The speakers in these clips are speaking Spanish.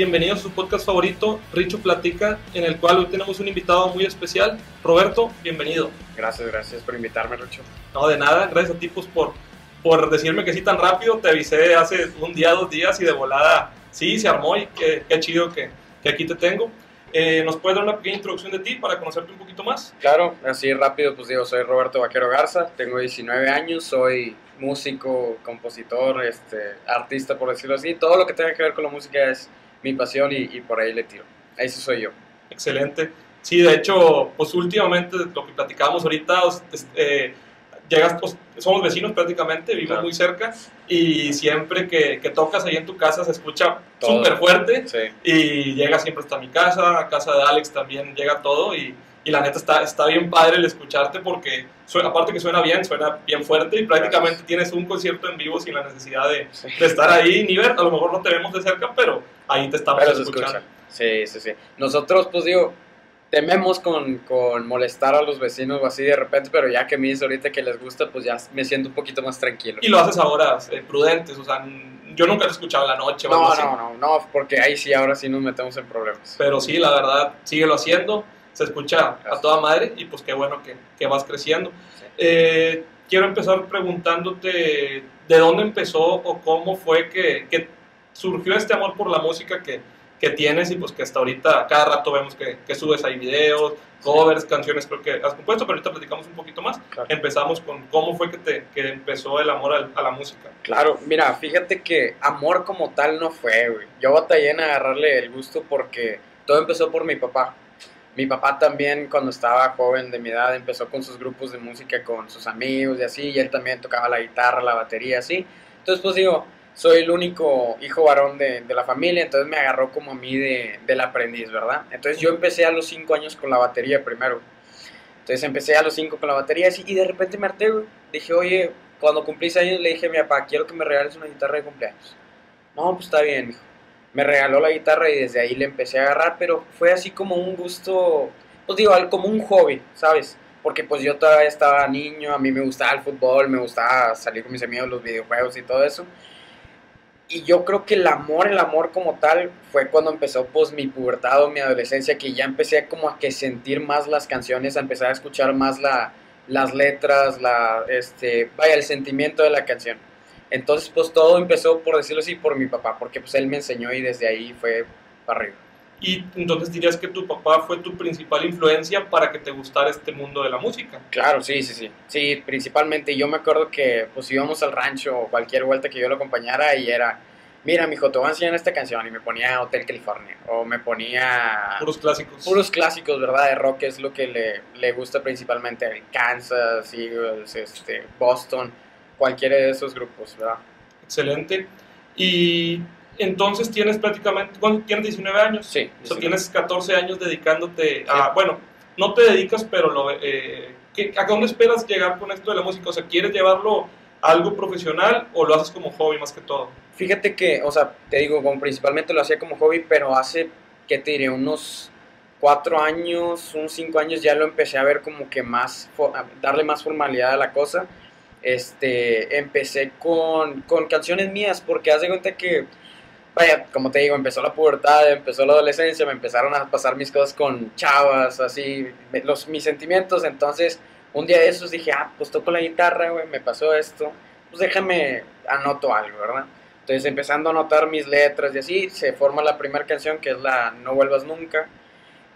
bienvenidos a su podcast favorito, Richo Platica, en el cual hoy tenemos un invitado muy especial. Roberto, bienvenido. Gracias, gracias por invitarme, Richo. No, de nada, gracias a ti pues, por, por decirme que sí tan rápido. Te avisé hace un día, dos días y de volada, sí, se armó y qué, qué chido que, que aquí te tengo. Eh, ¿Nos puedes dar una pequeña introducción de ti para conocerte un poquito más? Claro, así rápido, pues digo, soy Roberto Vaquero Garza, tengo 19 años, soy músico, compositor, este, artista, por decirlo así. Todo lo que tenga que ver con la música es mi pasión y, por ahí le tiro. Ahí sí soy yo. Excelente. Sí, de hecho, pues últimamente lo que platicábamos ahorita, eh, llegas, pues, somos vecinos prácticamente, vivimos muy cerca y siempre que, que, tocas ahí en tu casa se escucha súper fuerte y llega siempre hasta mi casa, a casa de Alex también llega todo y, y la neta está, está bien padre el escucharte porque aparte que suena bien, suena bien fuerte y prácticamente tienes un concierto en vivo sin la necesidad de, de, estar ahí ni ver, a lo mejor no te vemos de cerca, pero ahí te estamos escuchando. Sí, sí, sí. Nosotros, pues digo, tememos con, con, molestar a los vecinos o así de repente, pero ya que me dices ahorita que les gusta, pues ya me siento un poquito más tranquilo. Y lo haces ahora eh, prudentes, o sea, yo nunca te he escuchado en la noche. No, no, no, no, porque ahí sí, ahora sí nos metemos en problemas. Pero sí, la verdad, síguelo haciendo, se escucha a toda madre y pues qué bueno que, que vas creciendo. Eh, quiero empezar preguntándote de dónde empezó o cómo fue que, que surgió este amor por la música que que tienes y pues que hasta ahorita cada rato vemos que, que subes ahí videos, covers, canciones creo que has compuesto, pero ahorita platicamos un poquito más. Empezamos con cómo fue que, te, que empezó el amor a, la música. Claro, mira, fíjate que amor como tal no fue, güey. Yo batallé en agarrarle el gusto porque todo empezó por mi papá. Mi papá también cuando estaba joven de mi edad empezó con sus grupos de música con sus amigos y así, y él también tocaba la guitarra, la batería, así. Entonces pues digo, soy el único hijo varón de, de, la familia, entonces me agarró como a mí de, del aprendiz, ¿verdad? Entonces yo empecé a los 5 años con la batería primero. Entonces empecé a los 5 con la batería y de repente me harté, Dije, oye, cuando cumplí años le dije a mi papá, quiero que me regales una guitarra de cumpleaños. No, pues está bien, hijo. Me regaló la guitarra y desde ahí le empecé a agarrar, pero fue así como un gusto, pues digo, como un hobby, ¿sabes? Porque pues yo todavía estaba niño, a mí me gustaba el fútbol, me gustaba salir con mis amigos, los videojuegos y todo eso y yo creo que el amor, el amor como tal, fue cuando empezó pues mi pubertad o mi adolescencia, que ya empecé como a que sentir más las canciones, a empezar a escuchar más la, las letras, la, este, vaya, el sentimiento de la canción. Entonces pues todo empezó, por decirlo así, por mi papá, porque pues él me enseñó y desde ahí fue para arriba. Y entonces dirías que tu papá fue tu principal influencia para que te gustara este mundo de la música. Claro, sí, sí, sí. Sí, principalmente. Yo me acuerdo que pues íbamos al rancho o cualquier vuelta que yo lo acompañara y era, mira, mijo, te voy a enseñar esta canción y me ponía Hotel California o me ponía... Puros clásicos. Puros clásicos, ¿verdad? De rock es lo que le, le gusta principalmente. Kansas, Eagles, este, Boston, cualquiera de esos grupos, ¿verdad? Excelente. Y entonces tienes prácticamente. Tienes 19 años. Sí. O sea, tienes 14 años dedicándote a, bueno, no te dedicas, pero lo, eh, ¿a dónde esperas llegar con esto de la música? O sea, ¿quieres llevarlo a algo profesional o lo haces como hobby más que todo? Fíjate que, o sea, te digo, principalmente lo hacía como hobby, pero hace, ¿qué te diré? Unos cuatro años, unos cinco años ya lo empecé a ver como que más, darle más formalidad a la cosa. Este, empecé con, con canciones mías, porque haz de cuenta que vaya, como te digo, empezó la pubertad, empezó la adolescencia, me empezaron a pasar mis cosas con chavas, así, los, mis sentimientos, entonces un día de esos dije, ah, pues toco la guitarra, güey, me pasó esto, pues déjame, anoto algo, ¿verdad? Entonces empezando a anotar mis letras y así, se forma la primera canción que es la No vuelvas nunca,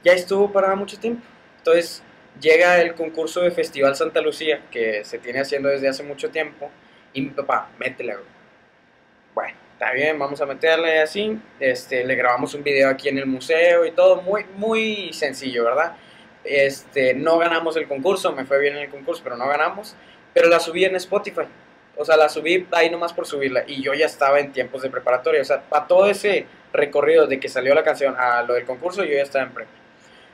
ya estuvo para mucho tiempo, entonces llega el concurso de Festival Santa Lucía, que se tiene haciendo desde hace mucho tiempo, y mi papá, métela, güey. Bueno, está bien, vamos a meterle así. Este, le grabamos un video aquí en el museo y todo, muy, muy sencillo, ¿verdad? Este, no ganamos el concurso, me fue bien en el concurso, pero no ganamos. Pero la subí en Spotify. O sea, la subí ahí nomás por subirla. Y yo ya estaba en tiempos de preparatoria. O sea, para todo ese recorrido de que salió la canción a lo del concurso, yo ya estaba en prepa.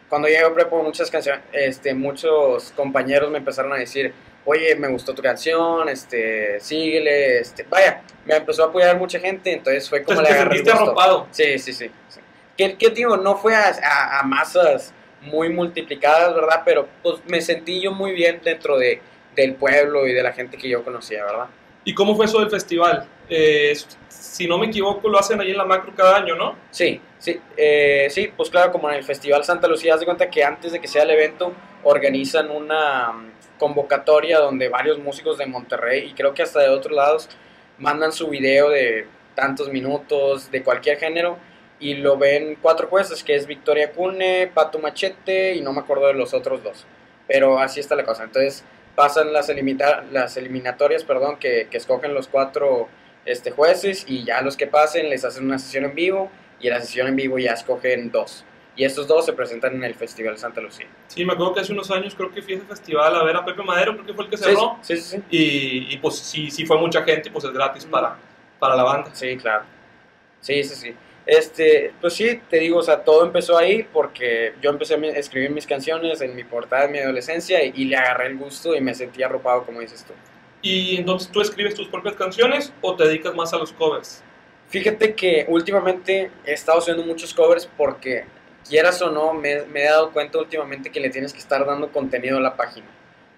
Cuando llegué a prepa, muchas canciones, este, muchos compañeros me empezaron a decir, oye, me gustó tu canción, este, síguele, este, vaya, me empezó a apoyar mucha gente, entonces fue como le agarré arropado. Sí, sí, sí. sí. ¿Qué, ¿Qué, digo? No fue a, a, masas muy multiplicadas, ¿verdad? Pero pues me sentí yo muy bien dentro de, del pueblo y de la gente que yo conocía, ¿verdad? ¿Y cómo fue eso del festival? Eh, si no me equivoco, lo hacen ahí en la macro cada año, ¿no? Sí, sí, eh, sí, pues claro, como en el Festival Santa Lucía, haz de cuenta que antes de que sea el evento, organizan una convocatoria donde varios músicos de Monterrey y creo que hasta de otros lados mandan su video de tantos minutos, de cualquier género, y lo ven cuatro jueces, que es Victoria Cune, Pato Machete y no me acuerdo de los otros dos. Pero así está la cosa. Entonces pasan las, las eliminatorias, perdón, que, que escogen los cuatro este, jueces y ya los que pasen les hacen una sesión en vivo y la sesión en vivo ya escogen dos. Y estos dos se presentan en el Festival Santa Lucía. Sí, me acuerdo que hace unos años creo que fui a ese festival a ver a Pepe Madero, creo que fue el que cerró. Sí, sí, sí. Y, y, pues sí, sí fue mucha gente y pues es gratis para, para la banda. Sí, claro. Sí, sí, sí. Este, pues sí, te digo, o sea, todo empezó ahí porque yo empecé a escribir mis canciones en mi portada de mi adolescencia y, y le agarré el gusto y me sentí arropado, como dices tú. ¿Y entonces tú escribes tus propias canciones o te dedicas más a los covers? Fíjate que últimamente he estado haciendo muchos covers porque, quieras o no, me, he dado cuenta últimamente que le tienes que estar dando contenido a la página,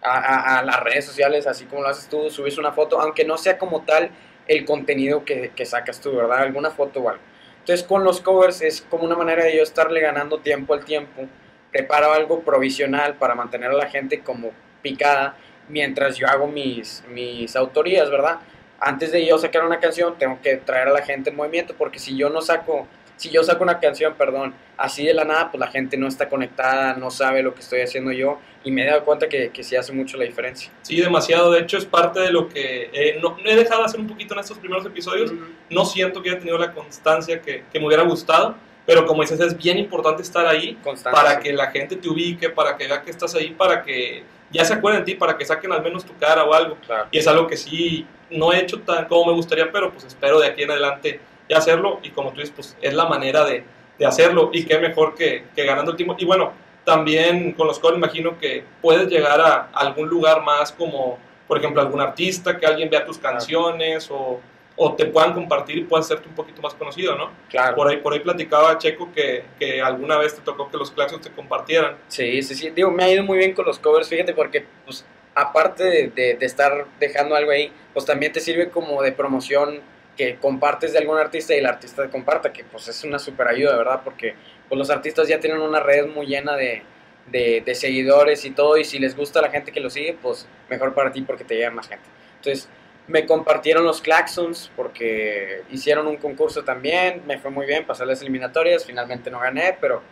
a, las redes sociales, así como lo haces tú, subes una foto, aunque no sea como tal el contenido que, que sacas tú, ¿verdad? Alguna foto o algo. Entonces con los covers es como una manera de yo estarle ganando tiempo al tiempo. Preparo algo provisional para mantener a la gente como picada mientras yo hago mis, mis autorías, ¿verdad? Antes de yo sacar una canción, tengo que traer a la gente en movimiento, porque si yo no saco, si yo saco una canción, perdón, así de la nada, pues la gente no está conectada, no sabe lo que estoy haciendo yo, y me he dado cuenta que, que sí hace mucho la diferencia. Sí, demasiado, de hecho es parte de lo que eh, no, he dejado de hacer un poquito en estos primeros episodios, no siento que haya tenido la constancia que, que me hubiera gustado, pero como dices, es bien importante estar ahí para que la gente te ubique, para que vea que estás ahí, para que ya se acuerden de ti, para que saquen al menos tu cara o algo. Y es algo que sí no he hecho tan como me gustaría, pero pues espero de aquí en adelante hacerlo. Y como tú dices, pues es la manera de, de hacerlo. Y qué mejor que, que, ganando el tiempo. Y bueno, también con los cores imagino que puedes llegar a algún lugar más como, por ejemplo, algún artista, que alguien vea tus canciones o o te puedan compartir y puedas hacerte un poquito más conocido, ¿no? Claro. Por ahí, por ahí platicaba Checo que, que alguna vez te tocó que los claxons te compartieran. Sí, sí, sí. Digo, me ha ido muy bien con los covers, fíjate, porque pues aparte de, de, estar dejando algo ahí, pues también te sirve como de promoción que compartes de algún artista y el artista te comparta, que pues es una super ayuda, ¿verdad? Porque pues los artistas ya tienen una red muy llena de, de, seguidores y todo, y si les gusta la gente que lo sigue, pues mejor para ti porque te llega más gente. Entonces, me compartieron los Claxons porque hicieron un concurso también, me fue muy bien, pasé las eliminatorias, finalmente no gané, pero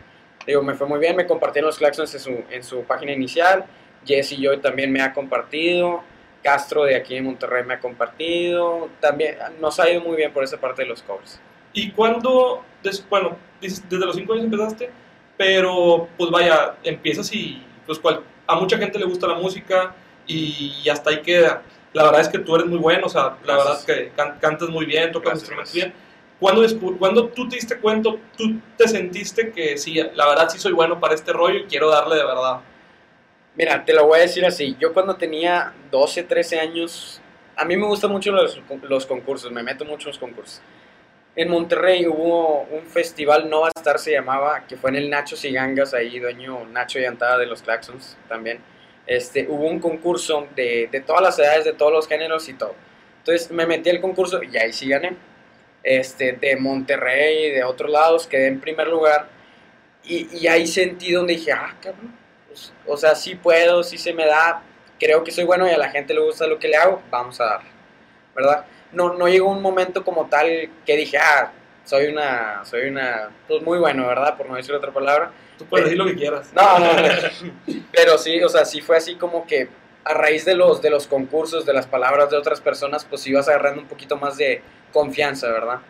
digo, me fue muy bien, me compartieron los Claxons en su, en su página inicial, Jesse yo también me ha compartido, Castro de aquí en Monterrey me ha compartido, también nos ha ido muy bien por esa parte de los covers. ¿Y cuándo, bueno, desde los 5 años empezaste, pero pues vaya, empiezas y pues cual, a mucha gente le gusta la música y hasta ahí queda la verdad es que tú eres muy bueno, o sea, la verdad es que cantas muy bien, tocas instrumentos bien. ¿Cuándo, cuando tú te diste cuenta, tú te sentiste que sí, la verdad sí soy bueno para este rollo y quiero darle de verdad? Mira, te lo voy a decir así. Yo cuando tenía 12, 13 años, a mí me gustan mucho los, los concursos, me meto mucho en los concursos. En Monterrey hubo un festival, Nova Star se llamaba, que fue en el Nacho Sigangas, ahí dueño Nacho Yantada de los Claxons también este, hubo un concurso de, de, todas las edades, de todos los géneros y todo. Entonces me metí al concurso y ahí sí gané. Este, de Monterrey y de otros lados, quedé en primer lugar. Y, y ahí sentí donde dije, ah, cabrón, pues, o sea, sí puedo, sí se me da, creo que soy bueno y a la gente le gusta lo que le hago, vamos a dar, ¿verdad? No, no llegó un momento como tal que dije, ah, soy una, soy una, pues muy bueno, ¿verdad? Por no decir otra palabra Tú puedes decir lo que quieras. No, no, no. Pero sí, o sea, sí fue así como que a raíz de los, de los concursos, de las palabras de otras personas, pues ibas agarrando un poquito más de confianza, ¿verdad?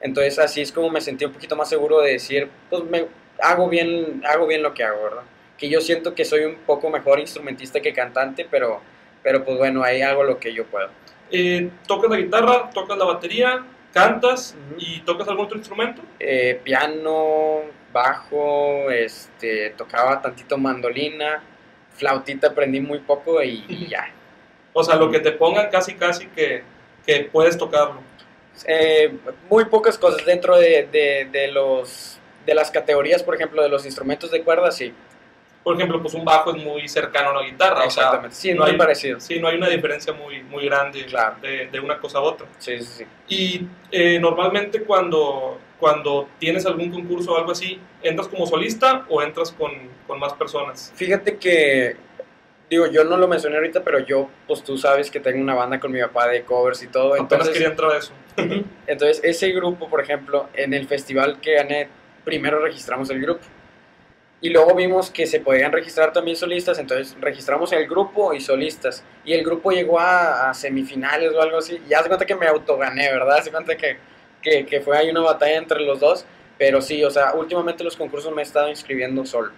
Entonces así es como me sentí un poquito más seguro de decir, pues me hago bien, hago bien lo que hago, ¿verdad? Que yo siento que soy un poco mejor instrumentista que cantante, pero, pero pues bueno, ahí hago lo que yo puedo. Eh, ¿Tocas la guitarra? ¿Tocas la batería? ¿Cantas? ¿Y tocas algún otro instrumento? Eh, piano, bajo, este, tocaba tantito mandolina, flautita aprendí muy poco y, ya. O sea, lo que te pongan casi casi que, que puedes tocarlo. Eh, muy pocas cosas dentro de, de, de, los de las categorías, por ejemplo, de los instrumentos de cuerda, sí. Por ejemplo, pues un bajo es muy cercano a una guitarra. Exactamente, sí, no hay, parecido. Sí, no hay una diferencia muy, muy grande Claro. de, de una cosa a otra. Sí, sí, sí. Y eh, normalmente cuando, cuando tienes algún concurso o algo así, ¿entras como solista o entras con, con más personas? Fíjate que, digo, yo no lo mencioné ahorita, pero yo, pues tú sabes que tengo una banda con mi papá de covers y todo. Apenas Entonces, quería entrar a eso. entonces, ese grupo, por ejemplo, en el festival que gané, primero registramos el grupo. Y luego vimos que se podían registrar también solistas, entonces registramos el grupo y solistas. Y el grupo llegó a, semifinales o algo así. Y haz de cuenta que me autogané, ¿verdad? Haz de cuenta que, que, que fue ahí una batalla entre los dos. Pero sí, o sea, últimamente los concursos me he estado inscribiendo solo.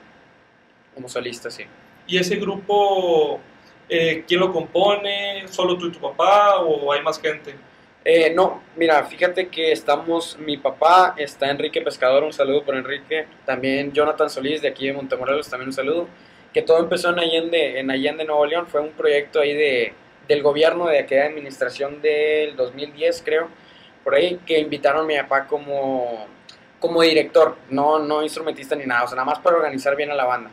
Como solista, sí. ¿Y ese grupo, eh, quién lo compone? ¿Solo tú y tu papá o hay más gente? Eh, no, mira, fíjate que estamos, mi papá está Enrique Pescador, un saludo por Enrique, también Jonathan Solís de aquí de Montemorelos, también un saludo, que todo empezó en Allende, en Allende, Nuevo León, fue un proyecto ahí de, del gobierno de aquella administración del 2010, creo, por ahí, que invitaron a mi papá como, como director, no, no instrumentista ni nada, o sea, nada más para organizar bien a la banda.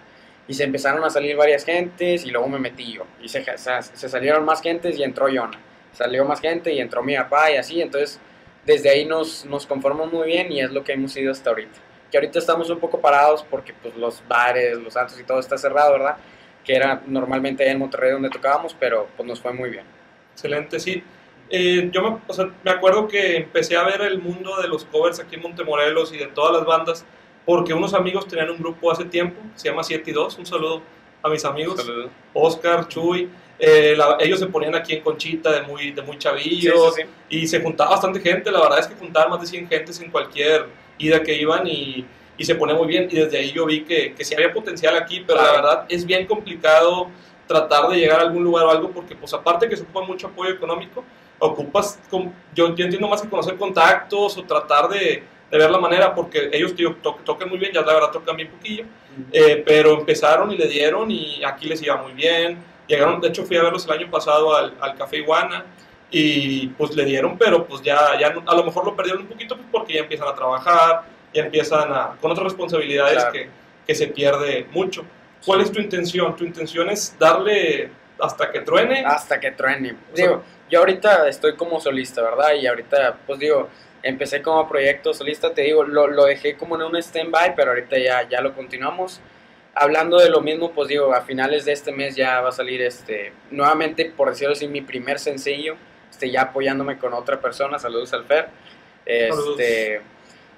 Y se empezaron a salir varias gentes y luego me metí yo. Y se, se, se salieron más gentes y entró Jonah salió más gente y entró mi papá y así, entonces desde ahí nos, nos conformamos muy bien y es lo que hemos ido hasta ahorita. Que ahorita estamos un poco parados porque pues los bares, los santos y todo está cerrado, ¿verdad? Que era normalmente en Monterrey donde tocábamos, pero pues nos fue muy bien. Excelente, sí. Eh, yo me, o sea, me acuerdo que empecé a ver el mundo de los covers aquí en Montemorelos y de todas las bandas porque unos amigos tenían un grupo hace tiempo, se llama 7 y 2, un saludo a mis amigos. Oscar, Chuy, eh, la- ellos se ponían aquí en Conchita de muy, de muy chavillos Sí, sí, sí. y se juntaba bastante gente, la verdad es que juntaban más de 100 gentes en cualquier ida que iban y, y se ponía muy bien y desde ahí yo vi que, que sí había potencial aquí, pero la Claro. verdad es bien complicado tratar de llegar a algún lugar o algo porque pues aparte que se ocupa mucho apoyo económico, ocupas, con- yo, yo entiendo más que conocer contactos o tratar de, de ver la manera porque ellos tío, to- tocan muy bien, ya la verdad tocan bien poquillo, eh, pero empezaron y le dieron y aquí les iba muy bien. Llegaron, de hecho fui a verlos el año pasado al, al Café Iguana y pues le dieron, pero pues ya, ya a lo mejor lo perdieron un poquito pues, porque ya empiezan a trabajar, ya empiezan a, con otras responsabilidades Claro. que, que se pierde mucho. ¿Cuál es tu intención? ¿Tu intención es darle hasta que truene? Hasta que truene. O sea- Digo, yo ahorita estoy como solista, ¿verdad? Y ahorita, pues digo, empecé como proyecto solista, te digo, lo, lo dejé como en un stand-by, pero ahorita ya, ya lo continuamos. Hablando de lo mismo, pues digo, a finales de este mes ya va a salir, este, nuevamente, por decirlo así, mi primer sencillo, este, ya apoyándome con otra persona, saludos al Fer. Saludos. Este,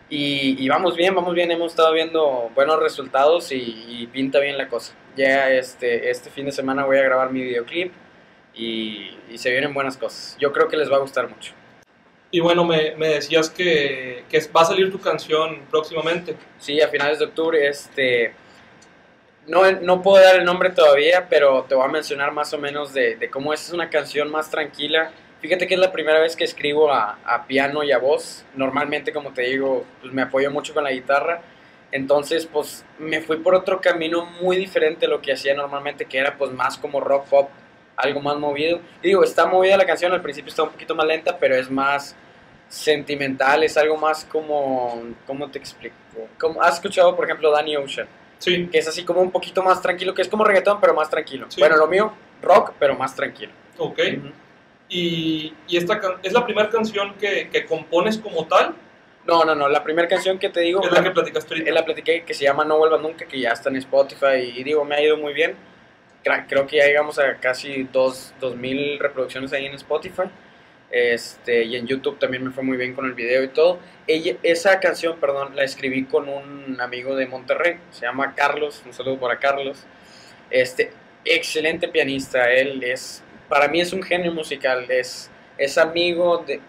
y, y vamos bien, vamos bien, hemos estado viendo buenos resultados y, y pinta bien la cosa. Ya este, este fin de semana voy a grabar mi videoclip y, y se vienen buenas cosas. Yo creo que les va a gustar mucho. Y bueno, me, me decías que, que va a salir tu canción próximamente. Sí, a finales de octubre, este... No, no puedo dar el nombre todavía, pero te voy a mencionar más o menos de, cómo es. Una canción más tranquila. Fíjate que es la primera vez que escribo a, piano y a voz. Normalmente, como te digo, pues me apoyo mucho con la guitarra. Entonces, pues me fui por otro camino muy diferente a lo que hacía normalmente, que era pues más como rock pop, algo más movido. Y digo, está movida la canción, al principio está un poquito más lenta, pero es más sentimental, es algo más como, ¿cómo te explico? ¿Has escuchado, por ejemplo, Danny Ocean? Sí, Que es así como un poquito más tranquilo, que es como reggaetón, pero más tranquilo. Sí. Bueno, lo mío, rock, pero más tranquilo. ok. Ujú. Y, y esta es la primera canción que, que compones como tal, No, no, no, la primera canción que te digo, es la que platicaste ahorita. Eh, la platiqué que se llama No Vuelvas Nunca, que ya está en Spotify y digo, me ha ido muy bien. Creo que ya llegamos a casi dos, dos mil reproducciones ahí en Spotify. Este, y en YouTube también me fue muy bien con el video y todo. Ella, esa canción, perdón, la escribí con un amigo de Monterrey, se llama Carlos, un saludo para Carlos. Este, excelente pianista, él es, para mí es un genio musical, es, es amigo de,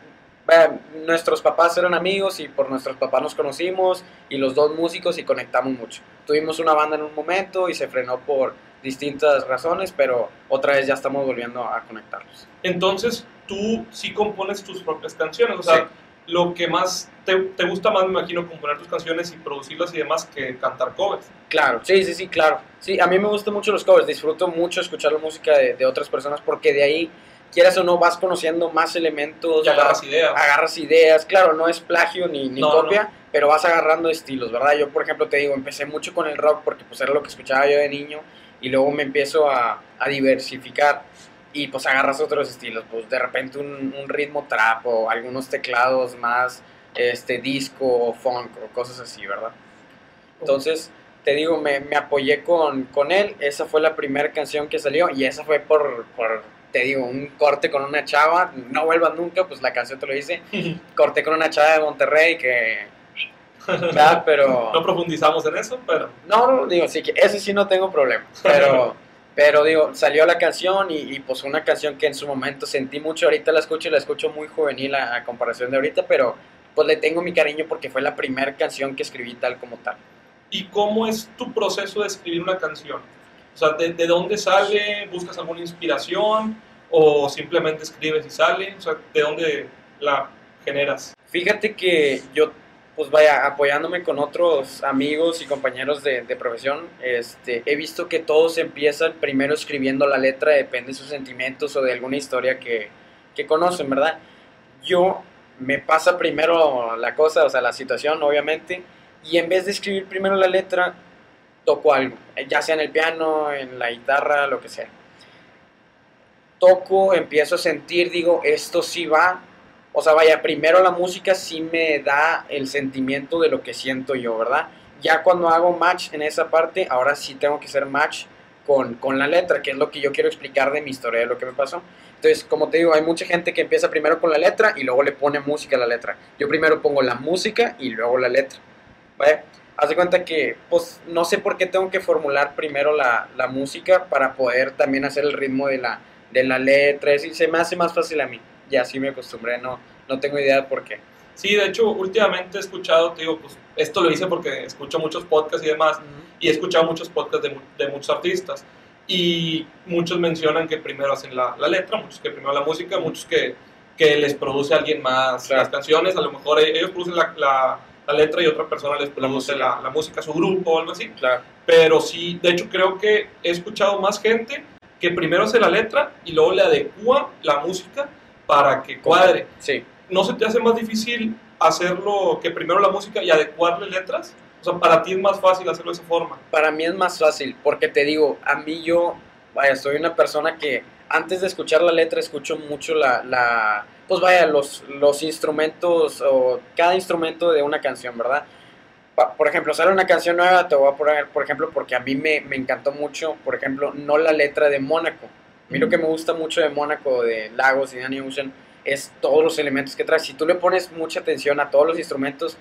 bueno, nuestros papás eran amigos y por nuestros papás nos conocimos y los dos músicos y conectamos mucho. Tuvimos una banda en un momento y se frenó por distintas razones, pero otra vez ya estamos volviendo a conectarnos. Entonces, tú sí compones tus propias canciones, o sea, Sí. lo que más te, te gusta más, me imagino, componer tus canciones y producirlas y demás que cantar covers. Claro, sí, sí, sí, claro. Sí, a mí me gustan mucho los covers, disfruto mucho escuchar la música de, de otras personas porque de ahí, quieras o no, vas conociendo más elementos, Y agarras ideas. agarras ideas. Claro, no es plagio ni, ni No, copia, pero vas agarrando estilos, ¿verdad? Yo, por ejemplo, te digo, empecé mucho con el rock porque pues era lo que escuchaba yo de niño y luego me empiezo a, a diversificar y pues agarras otros estilos, pues de repente un, un, ritmo trap o algunos teclados más este disco o funk o cosas así, ¿verdad? Entonces, te digo, me, me apoyé con, con, él, esa fue la primera canción que salió y esa fue por, por te digo, un corte con una chava, no vuelvas nunca, pues la canción te lo dice, corté con una chava de Monterrey que pero... No profundizamos en eso, pero... No, no, digo, sí, que ese sí no tengo problema, pero... Pero digo, salió la canción y, y, pues una canción que en su momento sentí mucho, ahorita la escucho y la escucho muy juvenil a, a, comparación de ahorita, pero pues le tengo mi cariño porque fue la primera canción que escribí tal como tal. ¿Y cómo es tu proceso de escribir una canción? O sea, ¿de, de dónde sale? ¿Buscas alguna inspiración? ¿O simplemente escribes y sale? O sea, ¿de dónde la generas? Fíjate que yo pues vaya, apoyándome con otros amigos y compañeros de, de, profesión, este, he visto que todos empiezan primero escribiendo la letra, depende de sus sentimientos o de alguna historia que, que conocen, ¿verdad? Yo me pasa primero la cosa, o sea, la situación, obviamente, y en vez de escribir primero la letra, toco algo, ya sea en el piano, en la guitarra, lo que sea. Toco, empiezo a sentir, digo, esto sí va, o sea, vaya, primero la música sí me da el sentimiento de lo que siento yo, ¿verdad? Ya cuando hago match en esa parte, ahora sí tengo que hacer match con, con, la letra, que es lo que yo quiero explicar de mi historia, de lo que me pasó. Entonces, como te digo, hay mucha gente que empieza primero con la letra y luego le pone música a la letra. Yo primero pongo la música y luego la letra. ¿Vale? Haz de cuenta que, pues, no sé por qué tengo que formular primero la, la música para poder también hacer el ritmo de la, de la letra. Y se me hace más fácil a mí y así me acostumbré, no, no tengo idea de por qué. Sí, de hecho, últimamente he escuchado, te digo, pues esto lo hice porque escucho muchos podcasts y demás, uh -huh. y he escuchado muchos podcasts de, de, muchos artistas, y muchos mencionan que primero hacen la, la letra, muchos que primero la música, muchos que, que les produce alguien más claro. las canciones, a lo mejor ellos producen la, la, la letra y otra persona les produce la, la, música, su grupo o algo así. Claro. Pero sí, de hecho creo que he escuchado más gente que primero hace la letra y luego le adecua la música para que cuadre. Sí. ¿No se te hace más difícil hacerlo que primero la música y adecuarle letras? O sea, para ti es más fácil hacerlo de esa forma. Para mí es más fácil, porque te digo, a mí yo, vaya, soy una persona que antes de escuchar la letra escucho mucho la, la pues vaya, los, los instrumentos o cada instrumento de una canción, ¿verdad? por ejemplo, sale una canción nueva, te voy a poner, por ejemplo, porque a mí me, me encantó mucho, por ejemplo, no la letra de Mónaco. Mí lo que me gusta mucho de Mónaco, de Lagos y Danny Ocean, es todos los elementos que trae. Si tú le pones mucha atención a todos los instrumentos,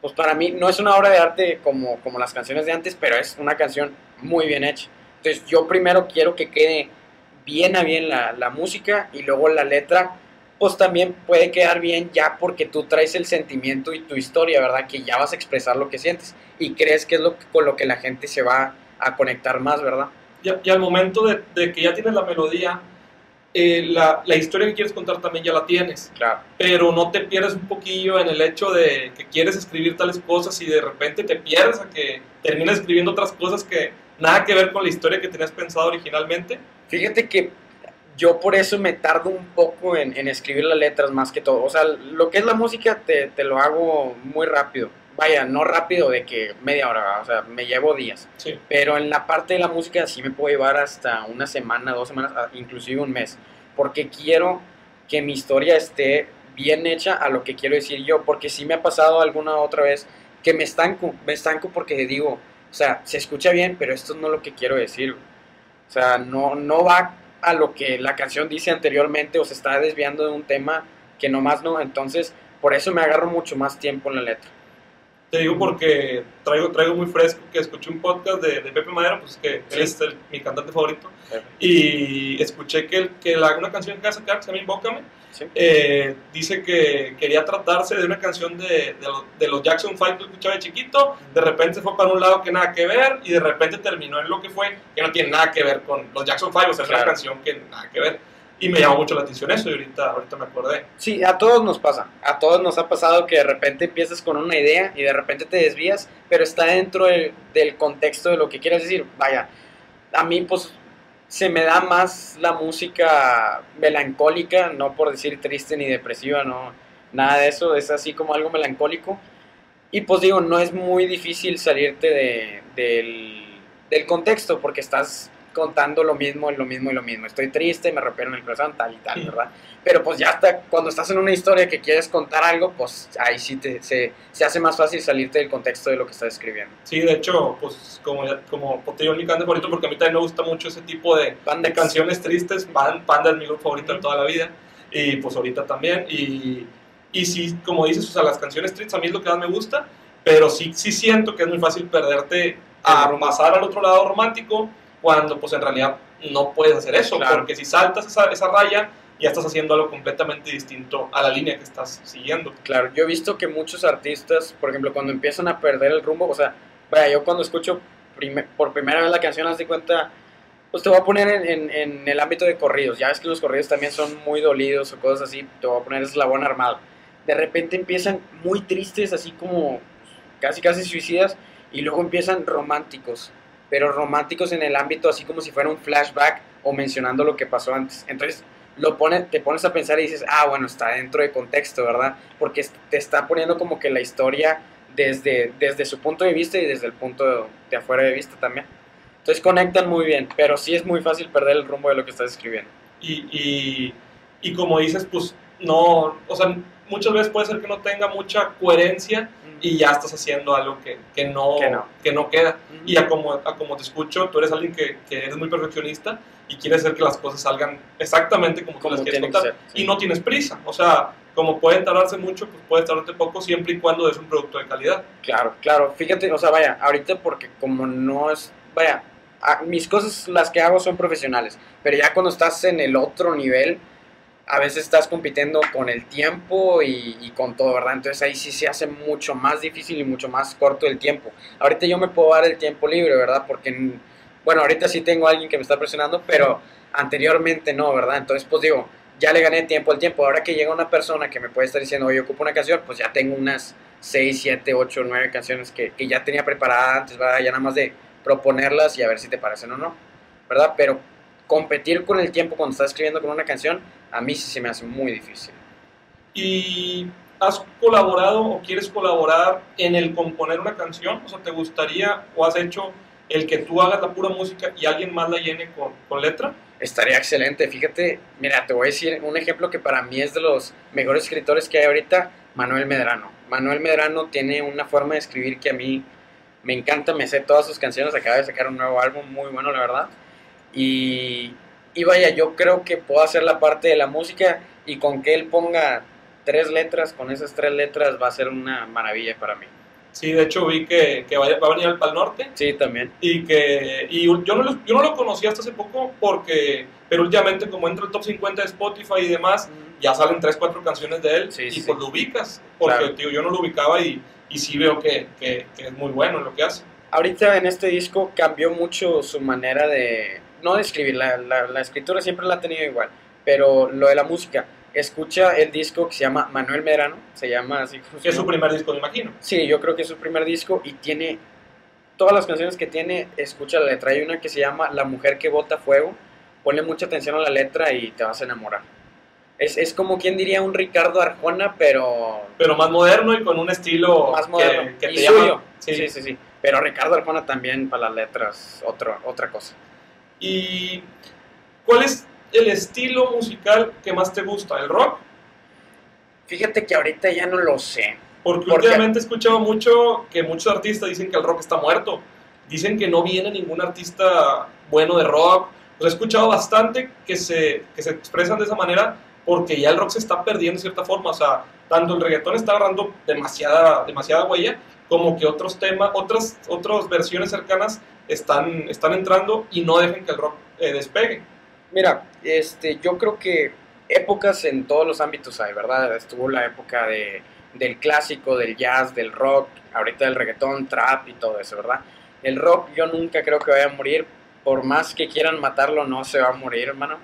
pues para mí no es una obra de arte como, como las canciones de antes, pero es una canción muy bien hecha. Entonces yo primero quiero que quede bien a bien la, la música y luego la letra, pues también puede quedar bien ya porque tú traes el sentimiento y tu historia, ¿verdad? Que ya vas a expresar lo que sientes y crees que es lo que, con lo que la gente se va a conectar más, ¿verdad? Y, y al momento de, de, que ya tienes la melodía, eh, la, la, historia que quieres contar también ya la tienes. Claro. Pero no te pierdes un poquillo en el hecho de que quieres escribir tales cosas y de repente te pierdes a que terminas escribiendo otras cosas que nada que ver con la historia que tenías pensado originalmente. Fíjate que yo por eso me tardo un poco en, en, escribir las letras más que todo. O sea, lo que es la música te, te, lo hago muy rápido. Vaya, no rápido de que media hora, o sea, me llevo días. Sí. Pero en la parte de la música sí me puedo llevar hasta una semana, dos semanas, inclusive un mes. Porque quiero que mi historia esté bien hecha a lo que quiero decir yo. Porque sí me ha pasado alguna otra vez que me estanco, me estanco porque digo, o sea, se escucha bien, pero esto no es lo que quiero decir. O sea, no, no va a lo que la canción dice anteriormente o se está desviando de un tema que nomás no, entonces por eso me agarro mucho más tiempo en la letra. Te digo porque traigo, traigo muy fresco que escuché un podcast de, de Pepe Madera, pues que sí. él es el, mi cantante favorito, y escuché que, que la, una canción que va a sacar, que se llama Invócame, sí. eh, dice que quería tratarse de una canción de, de, de los Jackson 5 que escuchaba de chiquito, de repente se fue para un lado que nada que ver, y de repente terminó en lo que fue, que no tiene nada que ver con los Jackson 5, o sea, claro. es una canción que nada que ver. Y me llamó mucho la atención eso y ahorita, ahorita me acordé. Sí, a todos nos pasa. A todos nos ha pasado que de repente empiezas con una idea y de repente te desvías, pero está dentro del, del contexto de lo que quieres decir. Vaya, a mí pues se me da más la música melancólica, no por decir triste ni depresiva, no, nada de eso, es así como algo melancólico. Y pues digo, no es muy difícil salirte de, del, del contexto porque estás contando lo mismo lo mismo y lo mismo. Estoy triste, me rompieron el corazón, tal y tal, ¿verdad? Pero pues ya está, cuando estás en una historia que quieres contar algo, pues ahí sí te, se, se hace más fácil salirte del contexto de lo que estás escribiendo. Sí, de hecho, pues como, como te digo, mi canción favorito, porque a mí también me gusta mucho ese tipo de, de canciones tristes. Pan- Panda es mi grupo favorito de toda la vida. Y pues ahorita también. Y, y sí, como dices, o sea, las canciones tristes a mí es lo que más me gusta. Pero sí, sí siento que es muy fácil perderte a pasar al otro lado romántico cuando pues en realidad no puedes hacer eso. Claro. Porque si saltas esa, esa raya, ya estás haciendo algo completamente distinto a la línea que estás siguiendo. Claro, yo he visto que muchos artistas, por ejemplo, cuando empiezan a perder el rumbo, o sea, vaya, yo cuando escucho por primera vez la canción, haz de cuenta, pues te voy a poner en, en- en el ámbito de corridos. Ya ves que los corridos también son muy dolidos o cosas así, te voy a poner eslabón armado. De repente empiezan muy tristes, así como casi casi suicidas, y luego empiezan románticos, pero románticos en el ámbito así como si fuera un flashback o mencionando lo que pasó antes. Entonces, lo pone, te pones a pensar y dices, ah, bueno, está dentro de contexto, ¿verdad? Porque te está poniendo como que la historia desde, desde su punto de vista y desde el punto de, de afuera de vista también. Entonces conectan muy bien, pero sí es muy fácil perder el rumbo de lo que estás escribiendo. Y, y, y como dices, pues no, o sea, muchas veces puede ser que no tenga mucha coherencia y ya estás haciendo algo que, que, no, Que no. que no queda. Y a como, a como te escucho, tú eres alguien que, que eres muy perfeccionista y quieres hacer que las cosas salgan exactamente como, tú las quieres contar. ser, sí. Y no tienes prisa. O sea, como pueden tardarse mucho, pues puedes tardarte poco siempre y cuando es un producto de calidad. Claro, claro. Fíjate, o sea, vaya, ahorita porque como no es, vaya, mis cosas las que hago son profesionales, pero ya cuando estás en el otro nivel, a veces estás compitiendo con el tiempo y, y con todo, ¿verdad? Entonces ahí sí se hace mucho más difícil y mucho más corto el tiempo. Ahorita yo me puedo dar el tiempo libre, ¿verdad? Porque, bueno, ahorita sí tengo a alguien que me está presionando, pero anteriormente no, ¿verdad? Entonces, pues digo, ya le gané tiempo al tiempo. Ahora que llega una persona que me puede estar diciendo, oye, ocupo una canción, pues ya tengo unas 6, 7, 8, 9 canciones que, que ya tenía preparadas antes, ¿verdad? Ya nada más de proponerlas y a ver si te parecen o no, ¿verdad? Pero competir con el tiempo cuando estás escribiendo con una canción, a mí sí se me hace muy difícil. ¿Y has colaborado o quieres colaborar en el componer una canción? O sea, ¿te gustaría o has hecho el que tú hagas la pura música y alguien más la llene con, con letra? Estaría excelente, fíjate, mira, te voy a decir un ejemplo que para mí es de los mejores escritores que hay ahorita, Manuel Medrano. Manuel Medrano tiene una forma de escribir que a mí me encanta, me sé todas sus canciones, acaba de sacar un nuevo álbum muy bueno, la verdad. Y, y vaya, yo creo que puedo hacer la parte de la música y con que él ponga tres letras, con esas tres letras va a ser una maravilla para mí. Sí, de hecho vi que, que va a venir al Pal Norte Sí, también. y que y yo no, lo, yo no lo conocí hasta hace poco porque, pero últimamente como entra el top 50 de Spotify y demás, ya salen 3, 4 canciones de él Sí, y sí, pues lo ubicas, porque Claro. tío, yo no lo ubicaba y, y sí veo que, que, que es muy bueno en lo que hace. Ahorita en este disco cambió mucho su manera de, no de escribir, la, la, la escritura siempre la ha tenido igual, pero lo de la música, escucha el disco que se llama Manuel Medrano, se llama así Que es su primer disco, me imagino. Sí, yo creo que es su primer disco y tiene todas las canciones que tiene, escucha la letra. Hay una que se llama La mujer que bota fuego, ponle mucha atención a la letra y te vas a enamorar. Es, es como quien diría un Ricardo Arjona, pero Pero más moderno y con un estilo más que- moderno. que, y te llama. suyo. Sí. sí, sí, sí. Pero Ricardo Arjona también para las letras, otro, otra cosa. ¿Y cuál es el estilo musical que más te gusta? ¿El rock? Fíjate que ahorita ya no lo sé. Porque últimamente he escuchado mucho que muchos artistas dicen que el rock está muerto. Dicen que no viene ningún artista bueno de rock. He escuchado bastante que se, que se expresan de esa manera porque ya el rock se está perdiendo de cierta forma. O sea, tanto el reggaetón está agarrando demasiada, demasiada huella como que otros temas, otras, otras versiones cercanas están, están entrando y no dejen que el rock eh, despegue. Mira, este, yo creo que épocas en todos los ámbitos hay, ¿verdad? Estuvo la época de, del clásico, del jazz, del rock, ahorita del reggaetón, trap y todo eso, ¿verdad? El rock yo nunca creo que vaya a morir, por más que quieran matarlo, no se va a morir, hermano.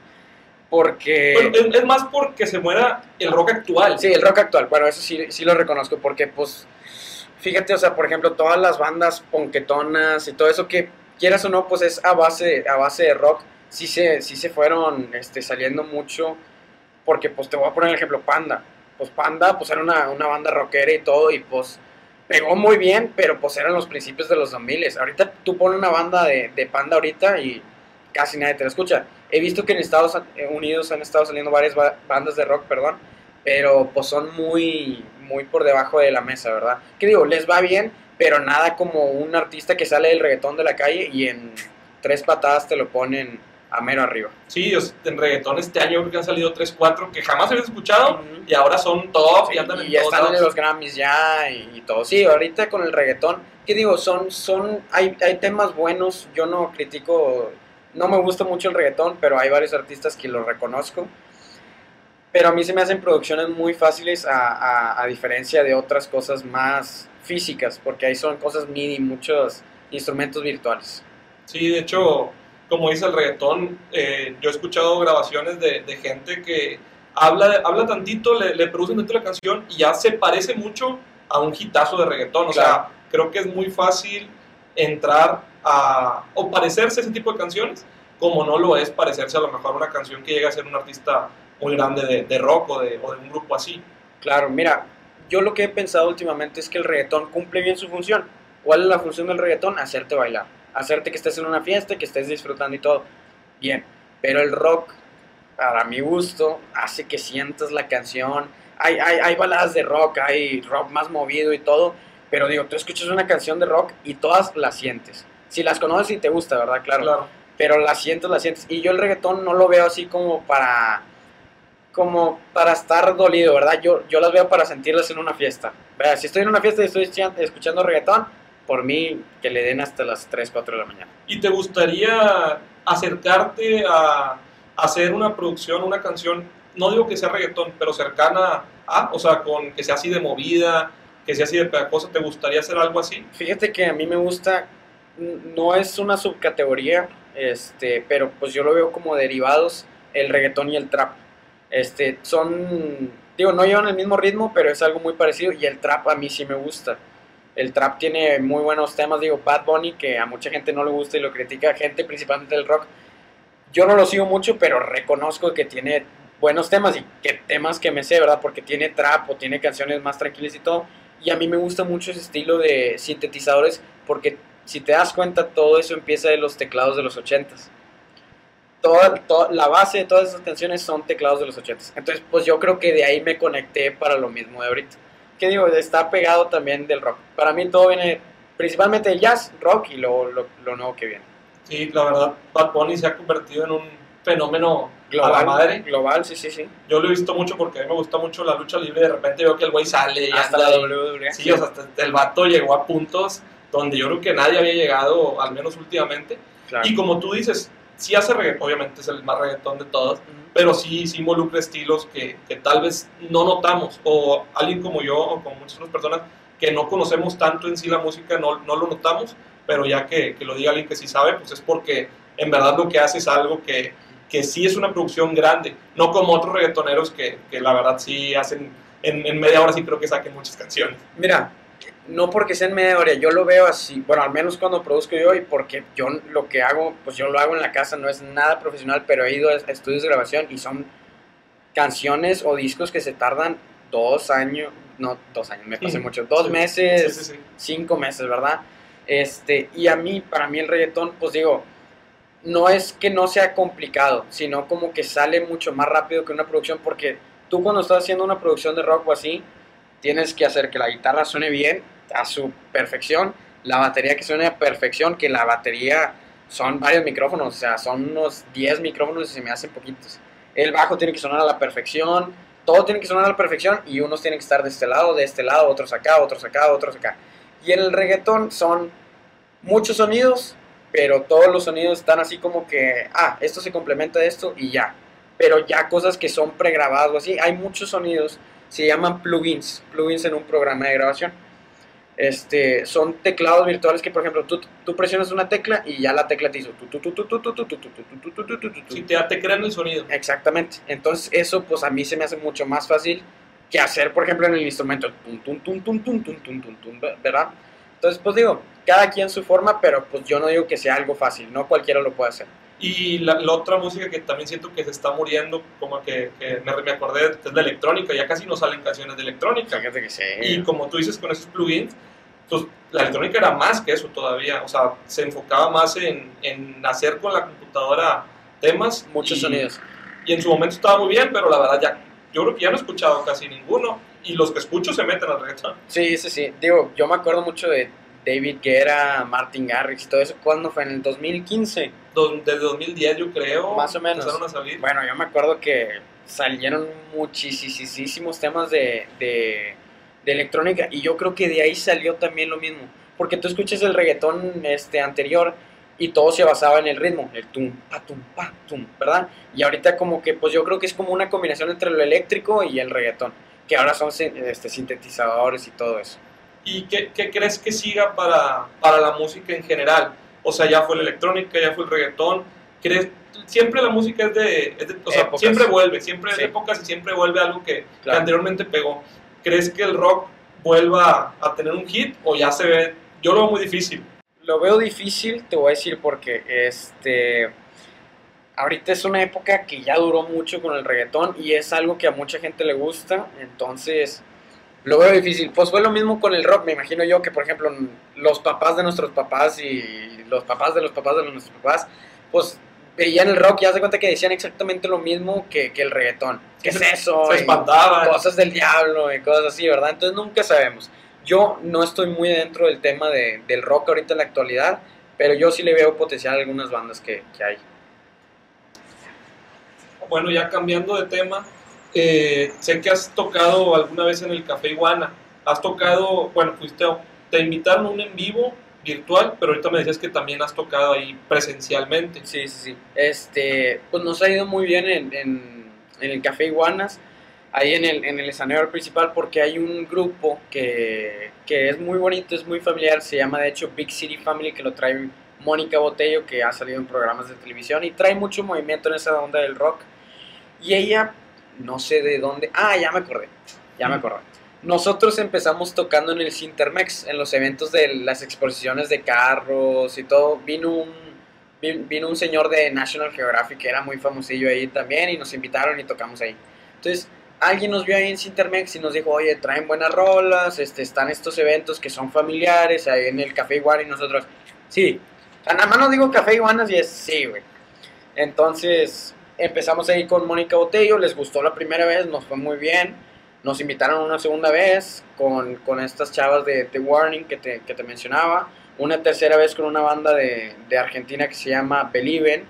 Porque... Bueno, es, es más porque se muera el rock actual. Sí, el rock actual, bueno, eso sí, sí lo reconozco, porque pues, fíjate, o sea, por ejemplo, todas las bandas ponquetonas y todo eso que quieras o no, pues es a base, a base de rock, sí se, sí se fueron este, saliendo mucho, porque pues te voy a poner el ejemplo, Panda, pues Panda, pues era una, una banda rockera y todo, y pues pegó muy bien, pero pues eran los principios de los 2000. Ahorita tú pones una banda de, de Panda ahorita y casi nadie te la escucha. He visto que en Estados Unidos han estado saliendo varias bandas de rock, perdón, pero pues son muy, muy por debajo de la mesa, ¿verdad? Que digo, les va bien, pero nada como un artista que sale del reggaetón de la calle y en tres patadas te lo ponen a mero arriba. Sí, en reggaetón este año creo que han salido 3, 4 que jamás habías escuchado y ahora son top y andan en ya están en los Grammys ya y, todo. Sí, ahorita con el reggaetón, ¿qué digo? Son, son, hay, hay temas buenos, yo no critico, no me gusta mucho el reggaetón, pero hay varios artistas que lo reconozco. Pero a mí se me hacen producciones muy fáciles a, a, a diferencia de otras cosas más físicas, porque ahí son cosas MIDI, muchos instrumentos virtuales. Sí, de hecho, como dice el reggaetón, eh, yo he escuchado grabaciones de, gente que habla, habla tantito, le, le, producen dentro de la canción y ya se parece mucho a un hitazo de reggaetón. O sea, creo que es muy fácil entrar a, o parecerse a ese tipo de canciones, como no lo es parecerse a lo mejor a una canción que llega a ser un artista muy grande de, rock o de, o de un grupo así. Claro, mira, yo lo que he pensado últimamente es que el reggaetón cumple bien su función. ¿Cuál es la función del reggaetón? Hacerte bailar hacerte que estés en una fiesta, que estés disfrutando y todo. Bien, pero el rock, para mi gusto, hace que sientas la canción. Hay, hay, hay baladas de rock, hay rock más movido y todo, pero digo, tú escuchas una canción de rock y todas las sientes. Si las conoces y te gusta, ¿verdad? Claro. claro. Pero las sientes, las sientes. Y yo el reggaetón no lo veo así como para como para estar dolido, ¿verdad? Yo, yo las veo para sentirlas en una fiesta. Si estoy en una fiesta y estoy escuchando reggaetón, por mí que le den hasta las 3, 4 de la mañana. ¿Y te gustaría acercarte a hacer una producción, una canción, no digo que sea reggaetón, pero cercana a, o sea, con que sea así de movida, que sea así de pegajosa, ¿te gustaría hacer algo así? Fíjate que a mí me gusta, no es una subcategoría, este, pero pues yo lo veo como derivados el reggaetón y el trap. Este, son, digo, no llevan el mismo ritmo, pero es algo muy parecido y el trap a mí sí me gusta. El trap tiene muy buenos temas, digo, Bad Bunny, que a mucha gente no le gusta y lo critica, gente principalmente del rock. Yo no lo sigo mucho, pero reconozco que tiene buenos temas y que temas que me sé, ¿verdad? Porque tiene trap o tiene canciones más tranquilas y todo. Y a mí me gusta mucho ese estilo de sintetizadores porque si te das cuenta todo eso empieza de los teclados de los 80s. Toda, toda, la base de todas esas canciones son teclados de los 80s. Entonces, pues yo creo que de ahí me conecté para lo mismo de ahorita. ¿qué digo? Está pegado también del rock. Para mí todo viene principalmente del jazz, rock y lo, lo, nuevo que viene. Sí, la verdad, Bad Bunny se ha convertido en un fenómeno global, a la madre. Global, sí, sí, sí. Yo lo he visto mucho porque a mí me gusta mucho la lucha libre. De repente veo que el güey sale y hasta la WWE. Sí, o sea, el vato llegó a puntos donde yo creo que nadie había llegado, al menos últimamente. Y como tú dices, sí hace reggaetón, obviamente es el más reggaetón de todos, pero sí, sí involucra estilos que, que, tal vez no notamos, o alguien como yo, o como muchas otras personas que no conocemos tanto en sí la música, no, no lo notamos, pero ya que, que, lo diga alguien que sí sabe, pues es porque en verdad lo que hace es algo que, que sí es una producción grande, no como otros reggaetoneros que, que la verdad sí hacen, en, en media hora sí creo que saquen muchas canciones. Mira, no porque sea en media hora, yo lo veo así, bueno, al menos cuando produzco yo y porque yo lo que hago, pues yo lo hago en la casa, no es nada profesional, pero he ido a estudios de grabación y son canciones o discos que se tardan dos años, no, dos años, me pasé mucho, dos meses, cinco meses, ¿verdad? Este, y a mí, para mí el reggaetón, pues digo, no es que no sea complicado, sino como que sale mucho más rápido que una producción, porque tú cuando estás haciendo una producción de rock o así, tienes que hacer que la guitarra suene bien, a su perfección, la batería que suene a perfección, que la batería son varios micrófonos, o sea, son unos 10 micrófonos y se me hacen poquitos. El bajo tiene que sonar a la perfección, todo tiene que sonar a la perfección y unos tienen que estar de este lado, de este lado, otros acá, otros acá, otros acá. Y en el reggaetón son muchos sonidos, pero todos los sonidos están así como que, ah, esto se complementa a esto y ya. Pero ya cosas que son pregrabados, así, hay muchos sonidos, se llaman plugins, plugins en un programa de grabación este, son teclados virtuales que, por ejemplo, tú, tú presionas una tecla y ya la tecla te hizo. Si te, te crean el sonido. Exactamente. Entonces, eso, pues a mí se me hace mucho más fácil que hacer, por ejemplo, en el instrumento. ¿Verdad? Entonces, pues digo, cada quien su forma, pero pues yo no digo que sea algo fácil, no cualquiera lo puede hacer. Y la, otra música que también siento que se está muriendo, como que, me, me, acordé, es la electrónica, ya casi no salen canciones de electrónica. Fíjate que sí. Y como tú dices con esos plugins, pues la electrónica era más que eso todavía, o sea, se enfocaba más en, en hacer con la computadora temas. Muchos sonidos. Y en su momento estaba muy bien, pero la verdad ya, yo creo que ya no he escuchado casi ninguno. Y los que escucho se meten al reggaetón. Sí, sí, sí. Digo, yo me acuerdo mucho de David Guerra, Martin Garrix y todo eso. ¿Cuándo fue? ¿En el 2015? desde 2010 yo creo. Más o menos. Empezaron a salir. Bueno, yo me acuerdo que salieron muchísimos temas de, de, de, electrónica y yo creo que de ahí salió también lo mismo. Porque tú escuchas el reggaetón este, anterior y todo se basaba en el ritmo, el tum, pa, tum, pa, tum, ¿verdad? Y ahorita como que, pues yo creo que es como una combinación entre lo eléctrico y el reggaetón, que ahora son este, sintetizadores y todo eso. ¿Y qué, qué crees que siga para, para, la música en general? O sea, ya fue la electrónica, ya fue el reggaetón. ¿Crees, siempre la música es de, o sea, siempre vuelve, siempre sí. épocas y siempre vuelve algo que, anteriormente pegó. ¿Crees que el rock vuelva a tener un hit o ya se ve? Yo lo veo muy difícil. Lo veo difícil, te voy a decir porque este ahorita es una época que ya duró mucho con el reggaetón y es algo que a mucha gente le gusta, entonces lo veo difícil. Pues fue lo mismo con el rock, me imagino yo que, por ejemplo, los papás de nuestros papás y los papás de los papás de nuestros papás, pues veían el rock y ya se cuenta que decían exactamente lo mismo que, que el reggaetón. ¿Qué es eso? Se espantaban. Cosas del diablo y cosas así, ¿verdad? Entonces nunca sabemos. Yo no estoy muy dentro del tema de, del rock ahorita en la actualidad, pero yo sí le veo potencial a algunas bandas que, que hay. Bueno, ya cambiando de tema, eh, sé que has tocado alguna vez en el Café Iguana. Has tocado, bueno, fuiste, te invitaron a un en vivo virtual, pero ahorita me decías que también has tocado ahí presencialmente. Sí, sí, sí. Este, pues nos ha ido muy bien en, el Café Iguanas, ahí en el, en escenario principal, porque hay un grupo que, que es muy bonito, es muy familiar, se llama de hecho Big City Family, que lo trae Mónica Botello, que ha salido en programas de televisión y trae mucho movimiento en esa onda del rock. Y ella no sé de dónde. Ah, ya me acordé. Ya me acordé. Nosotros empezamos tocando en el Cintermex, en los eventos de las exposiciones de carros y todo. Vino un, vino un señor de National Geographic que era muy famosillo ahí también y nos invitaron y tocamos ahí. Entonces, alguien nos vio ahí en Cintermex y nos dijo, oye, traen buenas rolas, este, están estos eventos que son familiares, ahí en el Café Iguana y nosotros, sí. nada más nos digo Café Iguanas y es sí, güey. Entonces, empezamos ahí con Mónica Botello, les gustó la primera vez, nos fue muy bien. Nos invitaron una segunda vez con, con estas chavas de The Warning que te, que te, mencionaba. Una tercera vez con una banda de, de, Argentina que se llama Believe.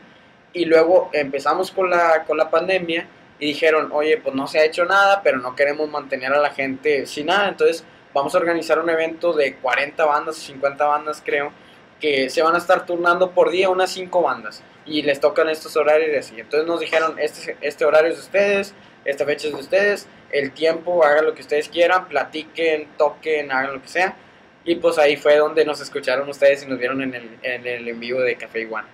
Y luego empezamos con la, con la pandemia y dijeron, oye, pues no se ha hecho nada, pero no queremos mantener a la gente sin nada. Entonces vamos a organizar un evento de 40 bandas, 50 bandas creo, que se van a estar turnando por día unas 5 bandas y les tocan estos horarios y así. Entonces nos dijeron, este, este horario es de ustedes, esta fecha es de ustedes, el tiempo, hagan lo que ustedes quieran, platiquen, toquen, hagan lo que sea. Y pues ahí fue donde nos escucharon ustedes y nos vieron en el en, el en vivo de Café Iguana.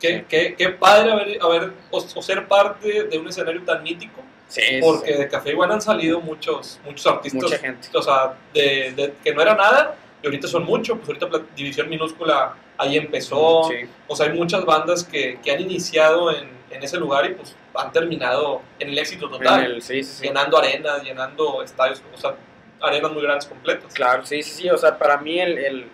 Qué, qué, qué padre haber, haber o, ser parte de un escenario tan mítico. Sí, porque de Café Iguana han salido muchos, muchos artistas. Mucha gente. O sea, de, de, que no era nada y ahorita son muchos. Pues ahorita División Minúscula ahí empezó. O sea, hay muchas bandas que, que han iniciado en, en, ese lugar y pues han terminado en el éxito total. llenando arenas, llenando estadios, o sea, arenas muy grandes completas. Claro, sí, sí, sí. O sea, para mí el, el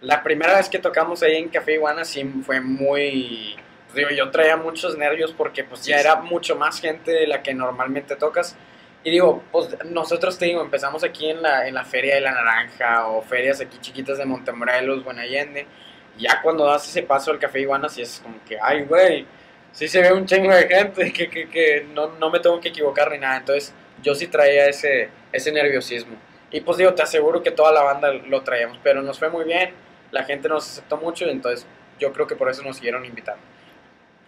la primera vez que tocamos ahí en Café Iguana sí fue muy... Digo, yo traía muchos nervios porque pues ya era mucho más gente de la que normalmente tocas. Y digo, pues nosotros te digo, empezamos aquí en la, en la Feria de la Naranja o ferias aquí chiquitas de Montemorelos, Buenallende. Ya cuando das ese paso al Café Iguana, sí es como que, ay, güey, sí se ve un chingo de gente, que, que, que no, no, me tengo que equivocar ni nada. Entonces, yo sí traía ese, ese nerviosismo. Y pues digo, te aseguro que toda la banda lo traíamos, pero nos fue muy bien, la gente nos aceptó mucho, y entonces yo creo que por eso nos siguieron invitando.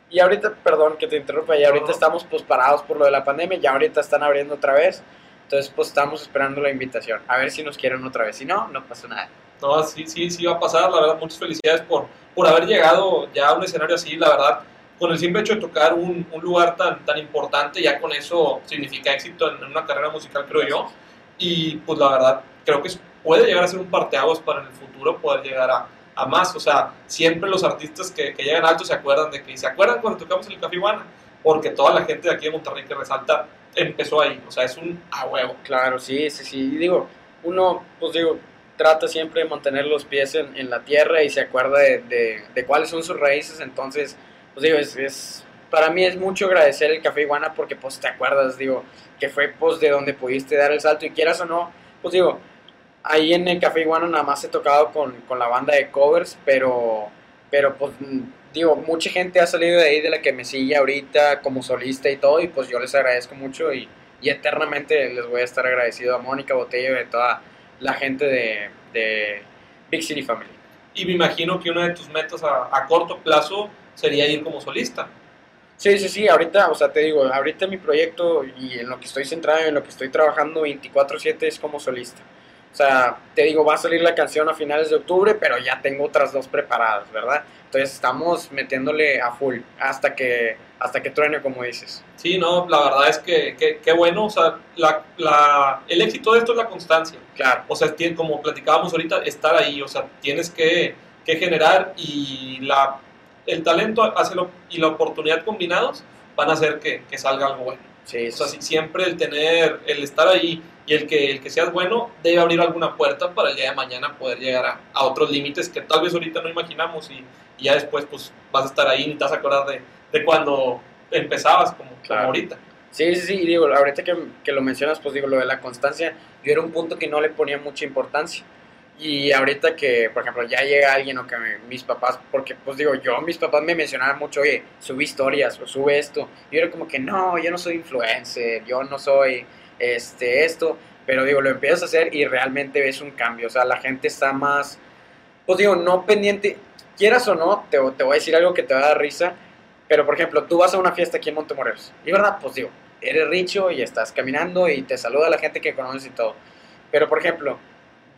Y ahorita, perdón que te interrumpa, y ahorita estamos pues parados por lo de la pandemia, ya ahorita están abriendo otra vez, entonces pues estamos esperando la invitación, a ver si nos quieren otra vez, si no, no pasa nada. No, sí, sí, sí va a pasar, la verdad, muchas felicidades por, por haber llegado ya a un escenario así, la verdad, con el simple hecho de tocar un, un lugar tan, tan importante, ya con eso significa éxito en, una carrera musical, creo yo, y pues la verdad, creo que puede llegar a ser un parteaguas para en el futuro poder llegar a, a más. O sea, siempre los artistas que, que llegan alto se acuerdan de que, ¿se acuerdan cuando tocamos en el Café Iguana? Porque toda la gente de aquí de Monterrey que resalta empezó ahí. O sea, es un a huevo. Claro, sí, sí, sí. Digo, uno, pues digo, trata siempre de mantener los pies en, en la tierra y se acuerda de, de, de, cuáles son sus raíces. Entonces, pues digo, es, es, para mí es mucho agradecer el Café Iguana porque pues te acuerdas, digo, que fue pues de donde pudiste dar el salto y quieras o no, pues digo, ahí en el Café Iguana nada más he tocado con, con la banda de covers, pero, pero pues digo, mucha gente ha salido de ahí de la que me sigue ahorita como solista y todo y pues yo les agradezco mucho y, y eternamente les voy a estar agradecido a Mónica Botello y a toda la gente de, de Big City Family. Y me imagino que una de tus metas a, a corto plazo sería ir como solista. Sí, sí, sí, ahorita, o sea, te digo, ahorita mi proyecto y en lo que estoy centrado, en lo que estoy trabajando 24/7 es como solista. O sea, te digo, va a salir la canción a finales de octubre, pero ya tengo otras dos preparadas, ¿verdad? Entonces estamos metiéndole a full hasta que hasta que truene, como dices. Sí, no, la verdad es que qué bueno, o sea, la, la, el éxito de esto es la constancia. Claro. O sea, como platicábamos ahorita, estar ahí, o sea, tienes que, que generar y la, el talento hace lo, y la oportunidad combinados van a hacer que, que salga algo bueno. Sí, o sea, siempre el tener, el estar ahí y el que, el que seas bueno debe abrir alguna puerta para el día de mañana poder llegar a, a otros límites que tal vez ahorita no imaginamos y, y, ya después pues vas a estar ahí y te vas a acordar de, de cuando empezabas como, Claro. como ahorita. Sí, sí, sí, y digo, ahorita que, que lo mencionas, pues digo, lo de la constancia, yo era un punto que no le ponía mucha importancia. Y ahorita que, por ejemplo, ya llega alguien o que me- mis papás, porque pues digo, yo, mis papás me mencionaban mucho, oye, sube historias o sube esto. Y yo era como que, no, yo no soy influencer, yo no soy este, esto. Pero digo, lo empiezas a hacer y realmente ves un cambio. O sea, la gente está más, pues digo, no pendiente, quieras o no, te, te voy a decir algo que te va a dar risa. Pero por ejemplo, tú vas a una fiesta aquí en Montemorelos. Y verdad, pues digo, eres rico y estás caminando y te saluda la gente que conoces y todo. Pero por ejemplo,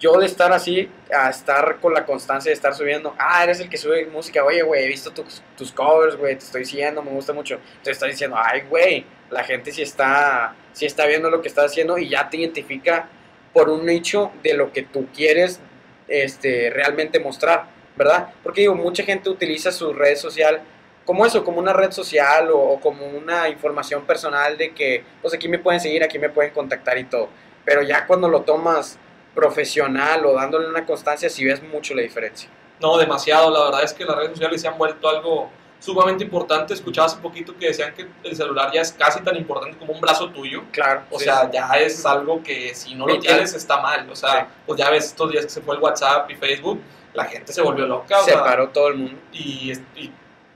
yo de estar así, a estar con la constancia de estar subiendo, ah, eres el que sube música, oye, güey, he visto tus, covers, güey, te estoy siguiendo, me gusta mucho. Entonces estás diciendo, ay, güey, la gente sí está, sí está viendo lo que estás haciendo y ya te identifica por un nicho de lo que tú quieres este, realmente mostrar, ¿verdad? Porque digo, mucha gente utiliza su red social como eso, como una red social o, o como una información personal de que, pues aquí me pueden seguir, aquí me pueden contactar y todo. Pero ya cuando lo tomas profesional o dándole una constancia, sí ves mucho la diferencia. No, demasiado. La verdad es que las redes sociales se han vuelto algo sumamente importante. Escuchaba hace poquito que decían que el celular ya es casi tan importante como un brazo tuyo. Claro. O sí. sea, ya es algo que si no lo tienes está mal. O sea, Sí. pues ya ves estos días que se fue el WhatsApp y Facebook, la gente se volvió loca. o se sea, paró todo el mundo. y, y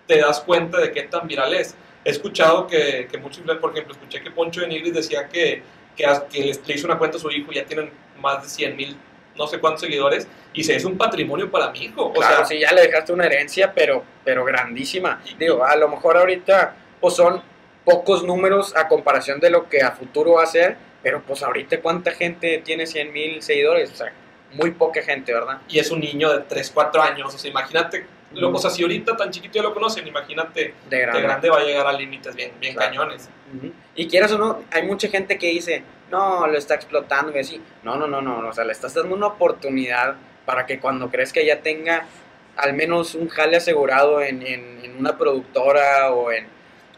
te das cuenta de qué tan viral es. He escuchado que, que muchos, por ejemplo, escuché que Poncho de Nigris decía que, que, que le hizo una cuenta a su hijo y ya tienen más de 100 mil, no sé cuántos seguidores, y se es un patrimonio para mi hijo. O claro, sea, sí, ya le dejaste una herencia, pero, pero grandísima. Digo, a lo mejor ahorita pues son pocos números a comparación de lo que a futuro va a ser, pero pues ahorita cuánta gente tiene 100 mil seguidores, o sea, muy poca gente, ¿verdad? y es un niño de 3, 4 años, o sea, imagínate, lo, o sea, si ahorita tan chiquito ya lo conocen, imagínate De que grande. va a llegar a límites bien, bien Claro. cañones. Ujú. Y quieras o no, hay mucha gente que dice, no, lo está explotando y así. No, no, no, no, o sea, le estás dando una oportunidad para que cuando crees que ya tenga al menos un jale asegurado en, en- en una productora o en,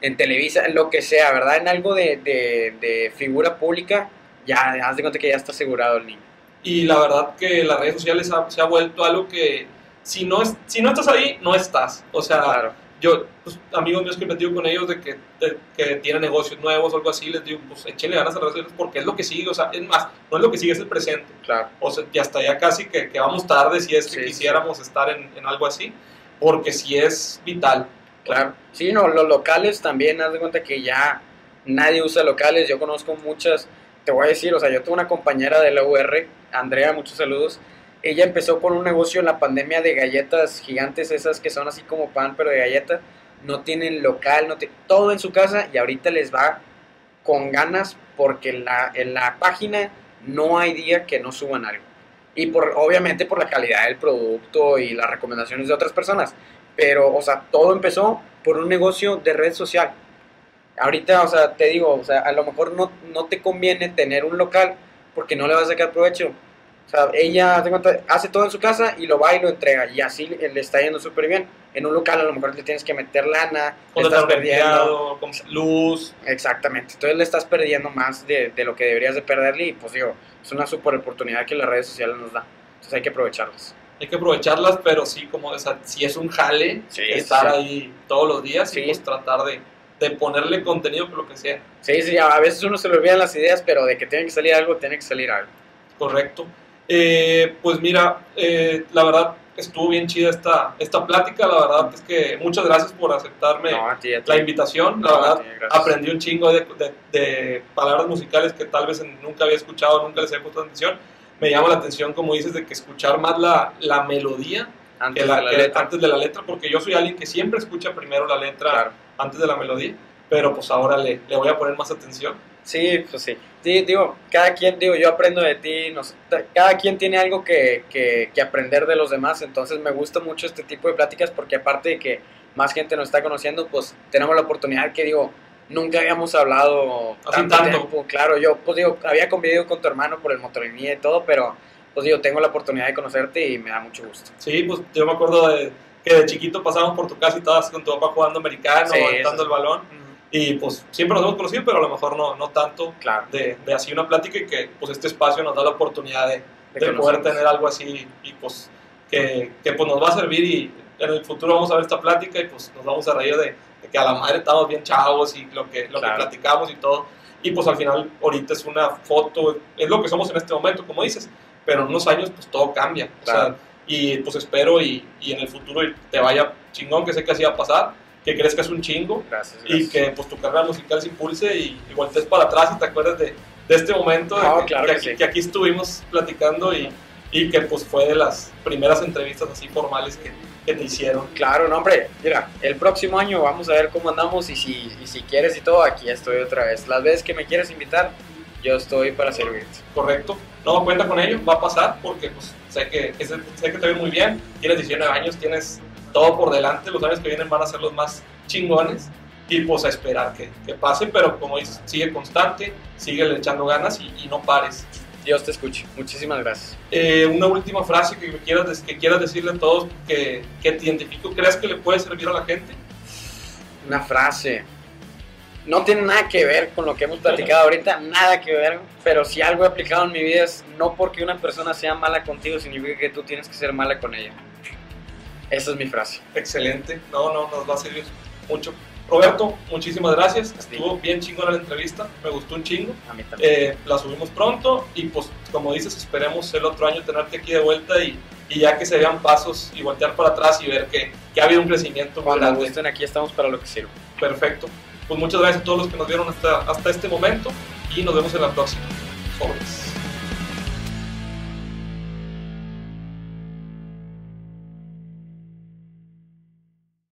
en Televisa, en lo que sea, ¿verdad? En algo de, de- de figura pública, ya haz de cuenta que ya está asegurado el niño. Y la verdad que las redes sociales ha- se ha vuelto algo que si no, es, si no estás ahí, no estás. O sea, Claro, yo, pues, amigos míos que he metido con ellos de que, de- que tienen negocios nuevos o algo así, les digo, pues échenle ganas a las redes porque es lo que sigue, o sea, es más, no es lo que sigue, es el presente. claro. O sea, ya hasta ya casi que, que vamos tarde si es que Sí, quisiéramos estar en, en algo así, porque sí es vital. Claro. Sí, no, los locales también, haz de cuenta que ya nadie usa locales. Yo conozco muchas, te voy a decir, o sea, yo tuve una compañera de la UR, Andrea, muchos saludos. Ella empezó con un negocio en la pandemia de galletas gigantes, esas que son así como pan, pero de galleta. No tienen local, no tienen todo en su casa y ahorita les va con ganas porque en la, en la página no hay día que no suban algo. Y por, obviamente por la calidad del producto y las recomendaciones de otras personas. Pero, o sea, todo empezó por un negocio de red social. Ahorita, o sea, te digo, o sea, a lo mejor no, no te conviene tener un local porque no le vas a sacar provecho. O sea, ella hace todo en su casa y lo va y lo entrega. Y así le está yendo súper bien. En un local a lo mejor le tienes que meter lana, le estás perdiendo. Con luz. Exactamente. Entonces le estás perdiendo más de, de, lo que deberías de perderle. Y pues digo, es una súper oportunidad que las redes sociales nos dan. Entonces hay que aprovecharlas. Hay que aprovecharlas, pero sí, como o si es un jale, estar ahí todos los días y pues tratar de, de ponerle contenido por lo que sea. Sí, sí, a veces uno se le olvidan las ideas, pero de que tiene que salir algo, tiene que salir algo. Correcto. Eh, pues mira, eh, la verdad estuvo bien chida esta, esta plática, la verdad es que muchas gracias por aceptarme la invitación, la verdad aprendí un chingo de, de, palabras musicales que tal vez nunca había escuchado, nunca les había puesto atención, me llama la atención como dices de que escuchar más la, la melodía antes, de la letra. antes de la letra, porque yo soy alguien que siempre escucha primero la letra antes de la melodía, pero pues ahora le, le voy a poner más atención. Sí, pues sí. digo, cada quien, digo, yo aprendo de ti, nos, cada quien tiene algo que, que, aprender de los demás, entonces me gusta mucho este tipo de pláticas porque aparte de que más gente nos está conociendo, pues tenemos la oportunidad que digo, nunca habíamos hablado tanto, tiempo. Claro, yo pues digo, había convivido con tu hermano por el motorinía y todo, pero pues digo, tengo la oportunidad de conocerte y me da mucho gusto. Sí, pues yo me acuerdo de que de chiquito pasamos por tu casa y estabas con tu papá jugando americano, sí, el balón. Y pues siempre nos hemos conocido, pero a lo mejor no, no tanto claro. de, de así una plática y que pues este espacio nos da la oportunidad de, de, poder tener algo así y pues que, que, pues nos va a servir y en el futuro vamos a ver esta plática y pues nos vamos a reír de, que a la madre estamos bien chavos y lo que, lo que platicamos y todo. Y pues al final ahorita es una foto, es lo que somos en este momento, como dices, pero en unos años pues todo cambia. O sea, y pues espero y, y en el futuro te vaya chingón, que sé que así va a pasar que crezcas un chingo y que pues tu carrera musical se impulse y, y voltees para atrás y te acuerdes de, de este momento que, aquí, que, aquí, estuvimos platicando y, y, que pues fue de las primeras entrevistas así formales que, que, te hicieron. Claro, no hombre, mira, el próximo año vamos a ver cómo andamos y si, y si quieres y todo, aquí estoy otra vez. Las veces que me quieres invitar, yo estoy para servirte. Correcto, no cuenta con ello, va a pasar porque pues sé que, sé que te ves muy bien, tienes 19 años, tienes todo por delante, los años que vienen van a ser los más chingones y pues a esperar que, que pase, pero como dices, sigue constante, sigue echando ganas y, no pares. Dios te escuche. Muchísimas gracias. Eh, una última frase que quieras, que quieras decirle a todos que, que te identifico, ¿crees que le puede servir a la gente? Una frase. No tiene nada que ver con lo que hemos platicado ahorita, nada que ver, pero si algo he aplicado en mi vida es no porque una persona sea mala contigo significa que tú tienes que ser mala con ella. Esa es mi frase. Excelente. No, no, nos va a servir mucho. Roberto, muchísimas gracias. Estuvo bien chingona la entrevista. Me gustó un chingo. A mí también. Eh, la subimos pronto y pues como dices, esperemos el otro año tenerte aquí de vuelta y, y ya que se vean pasos y voltear para atrás y ver que, que ha habido un crecimiento Cuando estén aquí estamos para lo que sirve. Perfecto. Pues muchas gracias a todos los que nos vieron hasta, hasta este momento y nos vemos en la próxima. Sobres.